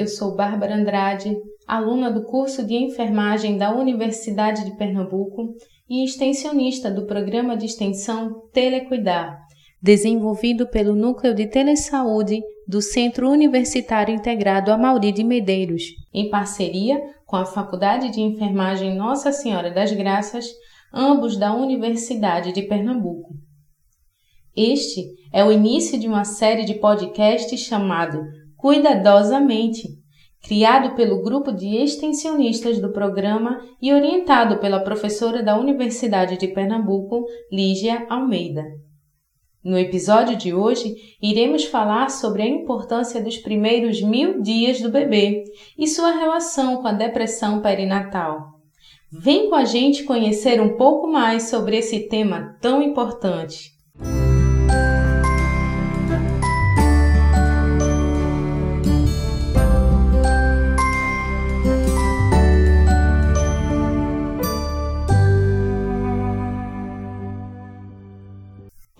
Eu sou Bárbara Andrade, aluna do curso de enfermagem da Universidade de Pernambuco e extensionista do programa de extensão Telecuidar, desenvolvido pelo Núcleo de Telesaúde do Centro Universitário Integrado Amauri de Medeiros, em parceria com a Faculdade de Enfermagem Nossa Senhora das Graças, ambos da Universidade de Pernambuco. Este é o início de uma série de podcasts chamado Cuidadosamente, criado pelo grupo de extensionistas do programa e orientado pela professora da Universidade de Pernambuco, Lígia Almeida. No episódio de hoje, iremos falar sobre a importância dos primeiros mil dias do bebê e sua relação com a depressão perinatal. Vem com a gente conhecer um pouco mais sobre esse tema tão importante.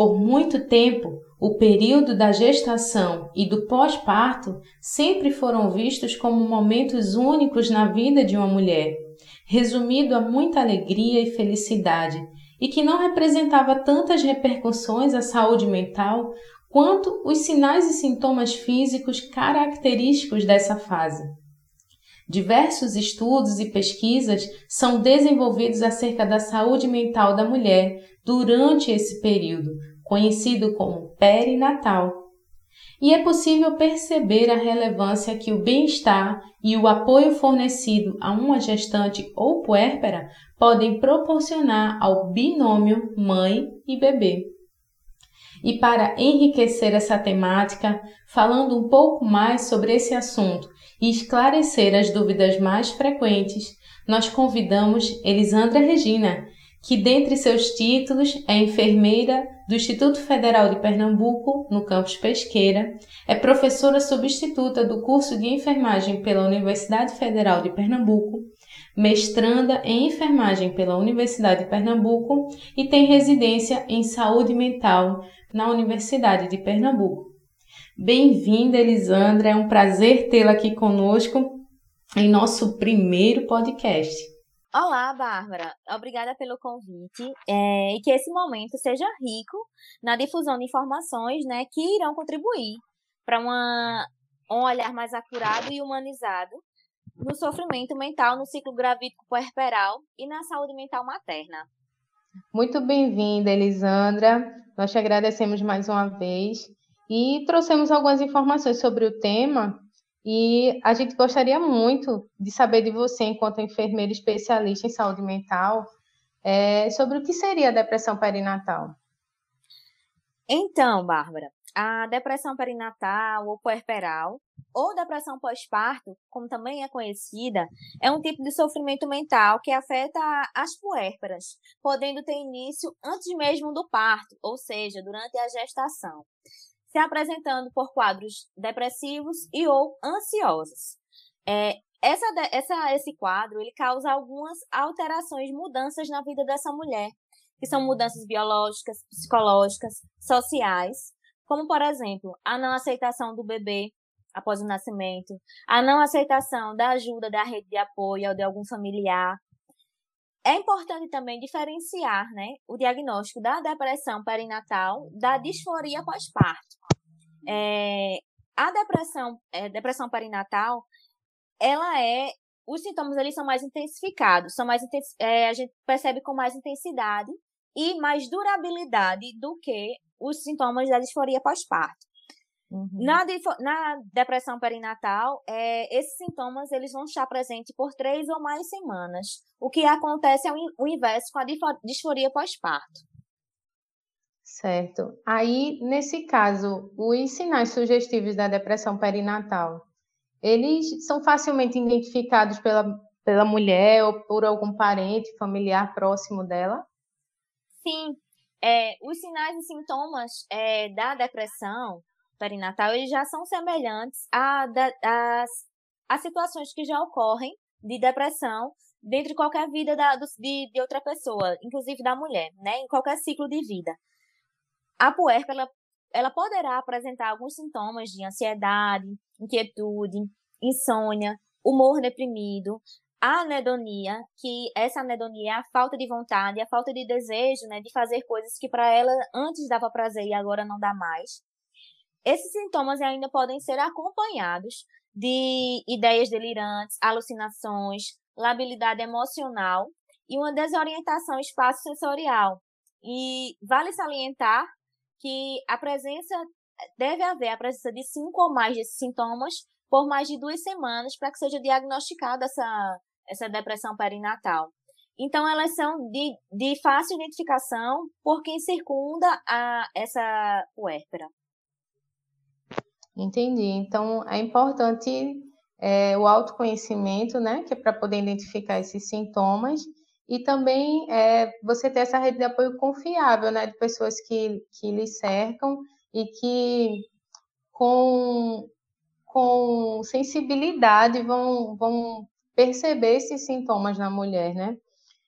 Por muito tempo, o período da gestação e do pós-parto sempre foram vistos como momentos únicos na vida de uma mulher, resumido a muita alegria e felicidade, e que não representava tantas repercussões à saúde mental quanto os sinais e sintomas físicos característicos dessa fase. Diversos estudos e pesquisas são desenvolvidos acerca da saúde mental da mulher durante esse período, conhecido como perinatal. E é possível perceber a relevância que o bem-estar e o apoio fornecido a uma gestante ou puérpera podem proporcionar ao binômio mãe e bebê. E para enriquecer essa temática, falando um pouco mais sobre esse assunto e esclarecer as dúvidas mais frequentes, nós convidamos Elisandra Regina, que dentre seus títulos é enfermeira do Instituto Federal de Pernambuco, no campus Pesqueira, é professora substituta do curso de enfermagem pela Universidade Federal de Pernambuco, mestranda em enfermagem pela Universidade de Pernambuco e tem residência em saúde mental na Universidade de Pernambuco. Bem-vinda, Elisandra, é um prazer tê-la aqui conosco em nosso primeiro podcast. Olá, Bárbara. Obrigada pelo convite é, e que esse momento seja rico na difusão de informações né, que irão contribuir para um olhar mais acurado e humanizado no sofrimento mental no ciclo gravídico puerperal e na saúde mental materna. Muito bem-vinda, Elisandra. Nós te agradecemos mais uma vez e trouxemos algumas informações sobre o tema e a gente gostaria muito de saber de você, enquanto enfermeira especialista em saúde mental, é, sobre o que seria a depressão perinatal. Então, Bárbara, a depressão perinatal ou puerperal, ou depressão pós-parto, como também é conhecida, é um tipo de sofrimento mental que afeta as puérperas, podendo ter início antes mesmo do parto, ou seja, durante a gestação, se apresentando por quadros depressivos e ou ansiosos. É, essa, essa, esse quadro ele causa algumas alterações, mudanças na vida dessa mulher, que são mudanças biológicas, psicológicas, sociais, como, por exemplo, a não aceitação do bebê após o nascimento, a não aceitação da ajuda da rede de apoio ou de algum familiar. É importante também diferenciar né, o diagnóstico da depressão perinatal da disforia pós-parto. É, a depressão, é, depressão perinatal, ela é os sintomas eles são mais intensificados, são mais é, a gente percebe com mais intensidade e mais durabilidade do que os sintomas da disforia pós-parto. Uhum. Na, na, depressão perinatal, é, esses sintomas eles vão estar presentes por três ou mais semanas. O que acontece é o, o inverso com a disforia pós-parto. Certo. Aí, nesse caso, os sinais sugestivos da depressão perinatal, eles são facilmente identificados pela, pela mulher ou por algum parente, familiar próximo dela? Sim, é, os sinais e sintomas é, da depressão perinatal eles já são semelhantes a, a, a, situações que já ocorrem de depressão dentro de qualquer vida da, de, de outra pessoa, inclusive da mulher, né, em qualquer ciclo de vida. A puerpa, ela, ela poderá apresentar alguns sintomas de ansiedade, inquietude, insônia, humor deprimido, a anedonia, que essa anedonia é a falta de vontade, a falta de desejo, né, de fazer coisas que para ela antes dava prazer e agora não dá mais. Esses sintomas ainda podem ser acompanhados de ideias delirantes, alucinações, labilidade emocional e uma desorientação espaço-sensorial. E vale salientar que a presença deve haver a presença de cinco ou mais desses sintomas por mais de duas semanas para que seja diagnosticada essa, essa depressão perinatal. Então, elas são de, de fácil identificação por quem circunda a, essa puérpera. Entendi. Então, é importante é, o autoconhecimento, né, que é para poder identificar esses sintomas, e também é, você ter essa rede de apoio confiável, né, de pessoas que, que lhe cercam e que com, com sensibilidade vão, vão perceber esses sintomas na mulher, né?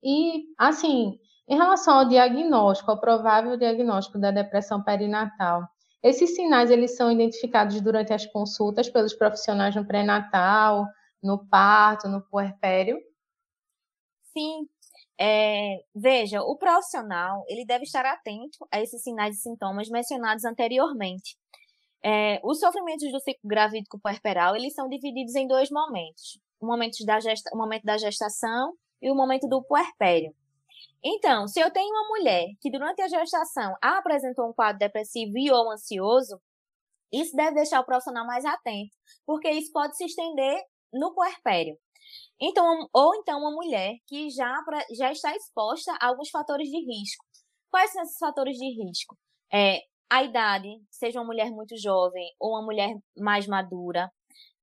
E, assim, em relação ao diagnóstico, ao provável diagnóstico da depressão perinatal, esses sinais eles são identificados durante as consultas pelos profissionais no pré-natal, no parto, no puerpério? Sim. É, veja, o profissional ele deve estar atento a esses sinais e sintomas mencionados anteriormente. É, os sofrimentos do ciclo gravídico puerperal eles são divididos em dois momentos: o momento da, gesta, o momento da gestação e o momento do puerpério. Então, se eu tenho uma mulher que durante a gestação apresentou um quadro depressivo e ou ansioso, isso deve deixar o profissional mais atento, porque isso pode se estender no puerpério. Então, ou então uma mulher que já, já está exposta a alguns fatores de risco. Quais são esses fatores de risco? É, a idade, seja uma mulher muito jovem ou uma mulher mais madura,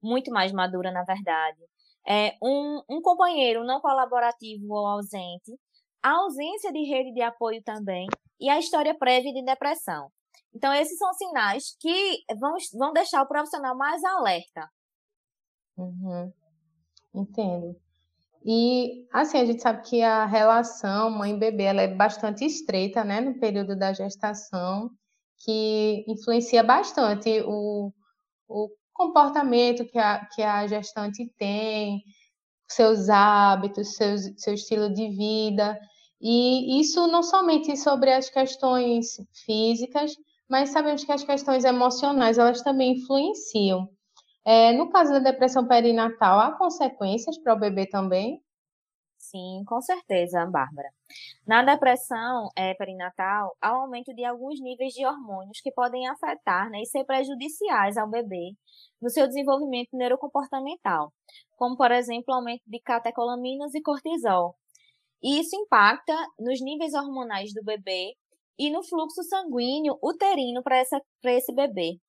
muito mais madura, na verdade. É, um, um companheiro não colaborativo ou ausente, a ausência de rede de apoio também e a história prévia de depressão. Então, esses são sinais que vão, vão deixar o profissional mais alerta. Uhum. Entendo. E, assim, a gente sabe que a relação mãe-bebê ela é bastante estreita, né, no período da gestação, que influencia bastante o, o comportamento que a, que a gestante tem, seus hábitos, seus, seu estilo de vida. E isso não somente sobre as questões físicas, mas sabemos que as questões emocionais elas também influenciam. É, no caso da depressão perinatal, há consequências para o bebê também? Sim, com certeza, Bárbara. Na depressão é, perinatal, há um aumento de alguns níveis de hormônios que podem afetar né, e ser prejudiciais ao bebê no seu desenvolvimento neurocomportamental, como, por exemplo, aumento de catecolaminas e cortisol, e isso impacta nos níveis hormonais do bebê e no fluxo sanguíneo uterino para esse bebê.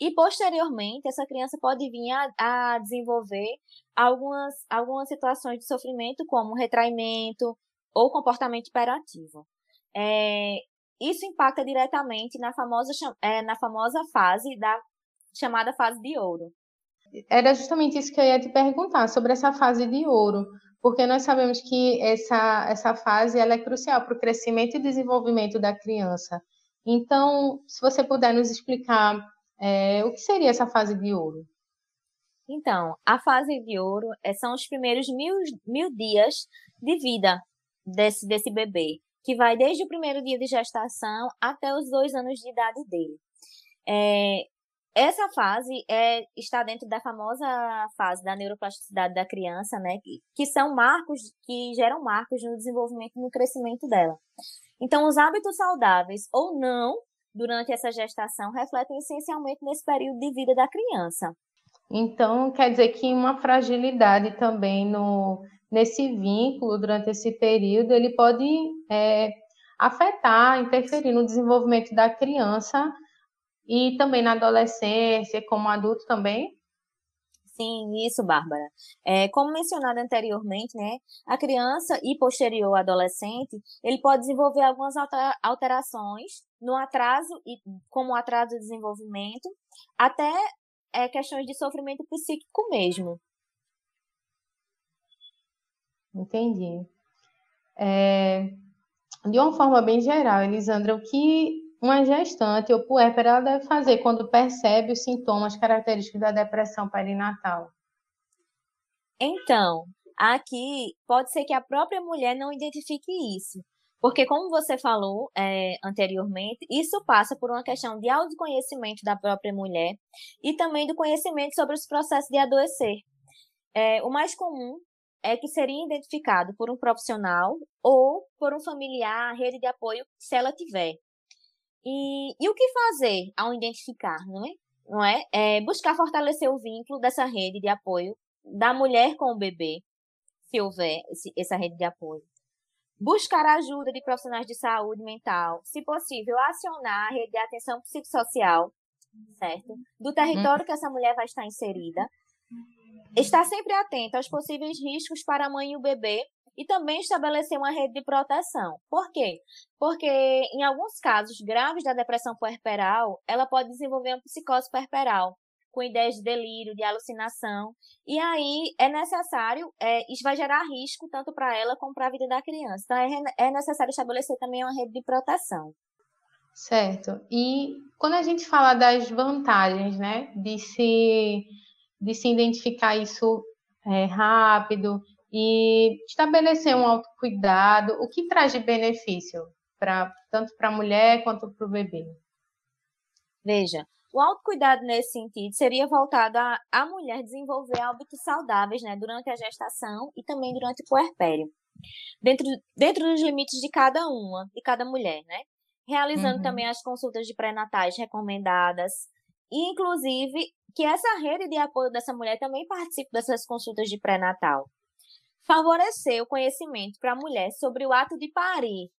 E posteriormente, essa criança pode vir a, a, desenvolver algumas, algumas situações de sofrimento, como retraimento ou comportamento hiperativo. É, isso impacta diretamente na famosa, é, na famosa fase da chamada fase de ouro. Era justamente isso que eu ia te perguntar, sobre essa fase de ouro porque nós sabemos que essa, essa fase ela é crucial para o crescimento e desenvolvimento da criança. Então, se você puder nos explicar é, o que seria essa fase de ouro? Então, a fase de ouro é, são os primeiros mil, mil dias de vida desse, desse bebê, que vai desde o primeiro dia de gestação até os dois anos de idade dele. É, essa fase é, está dentro da famosa fase da neuroplasticidade da criança, né? Que, que são marcos, que geram marcos no desenvolvimento e no crescimento dela. Então, os hábitos saudáveis ou não durante essa gestação refletem essencialmente nesse período de vida da criança. Então, quer dizer que uma fragilidade também no, nesse vínculo durante esse período, ele pode é, afetar, interferir no desenvolvimento da criança e também na adolescência, como adulto também? Sim, isso, Bárbara. É, como mencionado anteriormente, né, a criança e posterior adolescente, ele pode desenvolver algumas alterações no atraso, e como atraso de desenvolvimento, até é, questões de sofrimento psíquico mesmo. Entendi. É, de uma forma bem geral, Elisandra, o que uma gestante ou puérpera ela deve fazer quando percebe os sintomas característicos da depressão perinatal? Então, aqui pode ser que a própria mulher não identifique isso. Porque, como você falou é, anteriormente, isso passa por uma questão de autoconhecimento da própria mulher e também do conhecimento sobre os processos de adoecer. É, o mais comum é que seria identificado por um profissional ou por um familiar, rede de apoio, se ela tiver. E, e o que fazer ao identificar, não é? Não é? é buscar fortalecer o vínculo dessa rede de apoio da mulher com o bebê, se houver esse, essa rede de apoio buscar ajuda de profissionais de saúde mental, se possível, acionar a rede de atenção psicossocial, certo? Do território que essa mulher vai estar inserida. Estar sempre atento aos possíveis riscos para a mãe e o bebê e também estabelecer uma rede de proteção. Por quê? Porque em alguns casos graves da depressão puerperal, ela pode desenvolver uma psicose puerperal, com ideias de delírio, de alucinação. E aí é necessário, é, isso vai gerar risco tanto para ela como para a vida da criança. Então é, é necessário estabelecer também uma rede de proteção. Certo. E quando a gente fala das vantagens, né, de se, de se identificar isso é, rápido e estabelecer um autocuidado, o que traz de benefício para tanto para a mulher quanto para o bebê? Veja, o autocuidado nesse sentido seria voltado a, a mulher desenvolver hábitos saudáveis né, durante a gestação e também durante o puerpério, dentro, dentro dos limites de cada uma, de cada mulher, né? Realizando uhum. também as consultas de pré-natais recomendadas, e inclusive que essa rede de apoio dessa mulher também participe dessas consultas de pré-natal. Favorecer o conhecimento para a mulher sobre o ato de parir,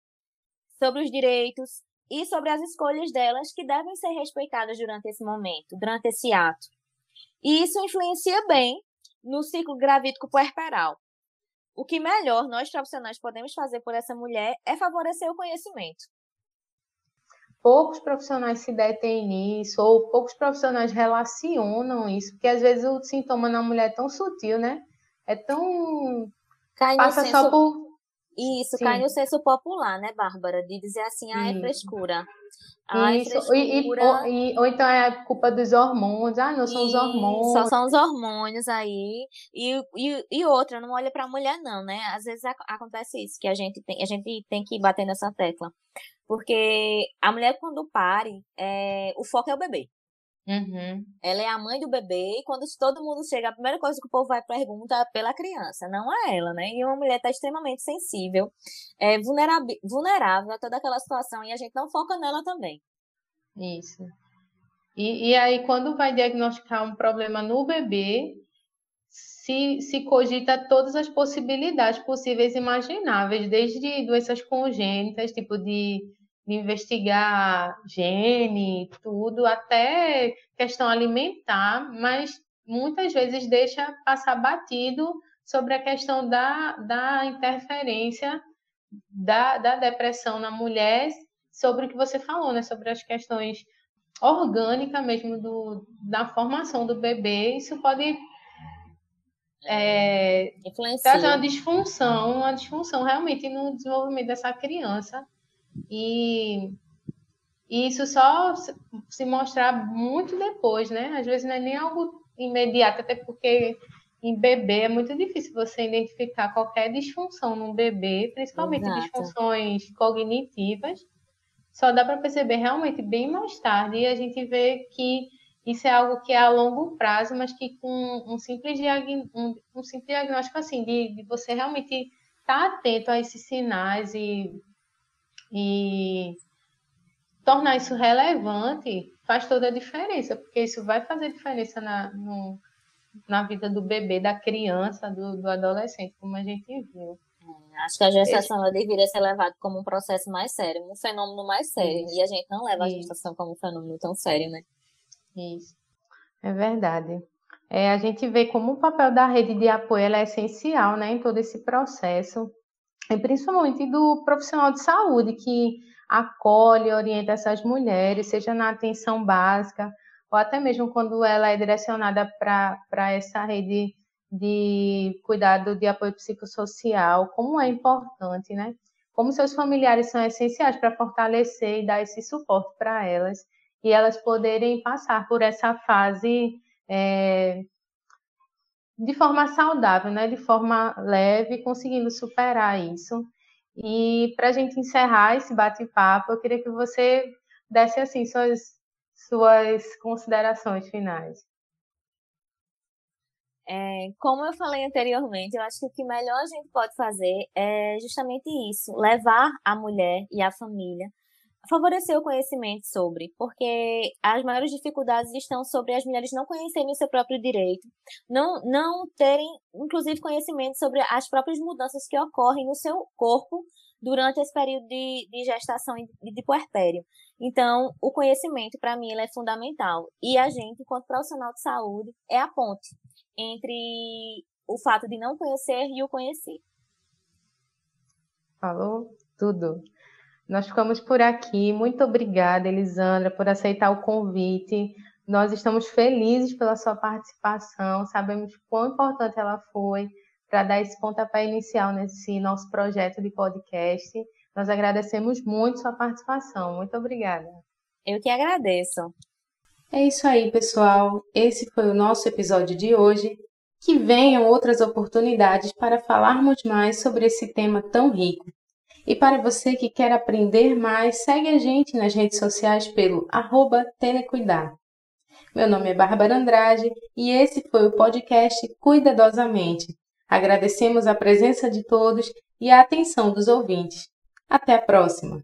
sobre os direitos, e sobre as escolhas delas que devem ser respeitadas durante esse momento, durante esse ato. E isso influencia bem no ciclo gravídico puerperal. O que melhor nós profissionais podemos fazer por essa mulher é favorecer o conhecimento. Poucos profissionais se detêm nisso, ou poucos profissionais relacionam isso, porque às vezes o sintoma na mulher é tão sutil, né? É tão. Cai passa senso... só por isso, Sim. cai no senso popular, né, Bárbara? De dizer assim, ah, é frescura. Ah, Isso, é frescura. E, e, ou, e, ou, então é culpa dos hormônios. Ah, não, são os hormônios. Só são os hormônios aí. E, e, e outra, não olha pra mulher, não, né? Às vezes acontece isso, que a gente tem, a gente tem que bater nessa tecla. Porque a mulher, quando pare, é, o foco é o bebê. Uhum. Ela é a mãe do bebê e quando todo mundo chega, a primeira coisa que o povo vai pergunta é pela criança, não é ela, né? E uma mulher está extremamente sensível, é vulnerável a toda aquela situação e a gente não foca nela também. Isso. E, e aí, quando vai diagnosticar um problema no bebê, se, se cogita todas as possibilidades possíveis e imagináveis, desde doenças congênitas, tipo de de investigar gene, tudo, até questão alimentar, mas muitas vezes deixa passar batido sobre a questão da, da interferência da, da depressão na mulher, sobre o que você falou, né? Sobre as questões orgânicas mesmo do, da formação do bebê. Isso pode é, trazer uma disfunção, uma disfunção realmente no desenvolvimento dessa criança e, e isso só se mostrar muito depois, né? Às vezes não é nem algo imediato, até porque em bebê é muito difícil você identificar qualquer disfunção num bebê, principalmente Exato. disfunções cognitivas. Só dá para perceber realmente bem mais tarde e a gente vê que isso é algo que é a longo prazo, mas que com um simples, um, um simples diagnóstico assim, de, de você realmente estar tá atento a esses sinais e e tornar isso relevante faz toda a diferença, porque isso vai fazer diferença na, no, na vida do bebê, da criança, do, do adolescente, como a gente viu. É, acho que a gestação Esse... deveria ser levada como um processo mais sério, um fenômeno mais sério. Isso. E a gente não leva Isso. a gestação como um fenômeno tão sério, né? Isso. É verdade. É, a gente vê como o papel da rede de apoio é essencial né, em todo esse processo e principalmente do profissional de saúde que acolhe, orienta essas mulheres, seja na atenção básica ou até mesmo quando ela é direcionada para essa rede de cuidado de apoio psicossocial, como é importante, né? Como seus familiares são essenciais para fortalecer e dar esse suporte para elas e elas poderem passar por essa fase é, de forma saudável, né? De forma leve, conseguindo superar isso. E para a gente encerrar esse bate-papo, eu queria que você desse assim suas, suas considerações finais. É, como eu falei anteriormente, eu acho que o que melhor a gente pode fazer é justamente isso: levar a mulher e a família favorecer o conhecimento sobre, porque as maiores dificuldades estão sobre as mulheres não conhecerem o seu próprio direito, não, não terem, inclusive, conhecimento sobre as próprias mudanças que ocorrem no seu corpo durante esse período de, de gestação e de, de puerpério. Então, o conhecimento, para mim, é fundamental. E a gente, enquanto profissional de saúde, é a ponte entre o fato de não conhecer e o conhecer. Falou tudo. Nós ficamos por aqui. Muito obrigada, Elisandra, por aceitar o convite. Nós estamos felizes pela sua participação, sabemos quão importante ela foi para dar esse pontapé inicial nesse nosso projeto de podcast. Nós agradecemos muito sua participação. Muito obrigada. Eu que agradeço. É isso aí, pessoal. Esse foi o nosso episódio de hoje. Que venham outras oportunidades para falarmos mais sobre esse tema tão rico. E para você que quer aprender mais, segue a gente nas redes sociais pelo arroba Telecuidar. Meu nome é Bárbara Andrade e esse foi o podcast Cuidadosamente. Agradecemos a presença de todos e a atenção dos ouvintes. Até a próxima!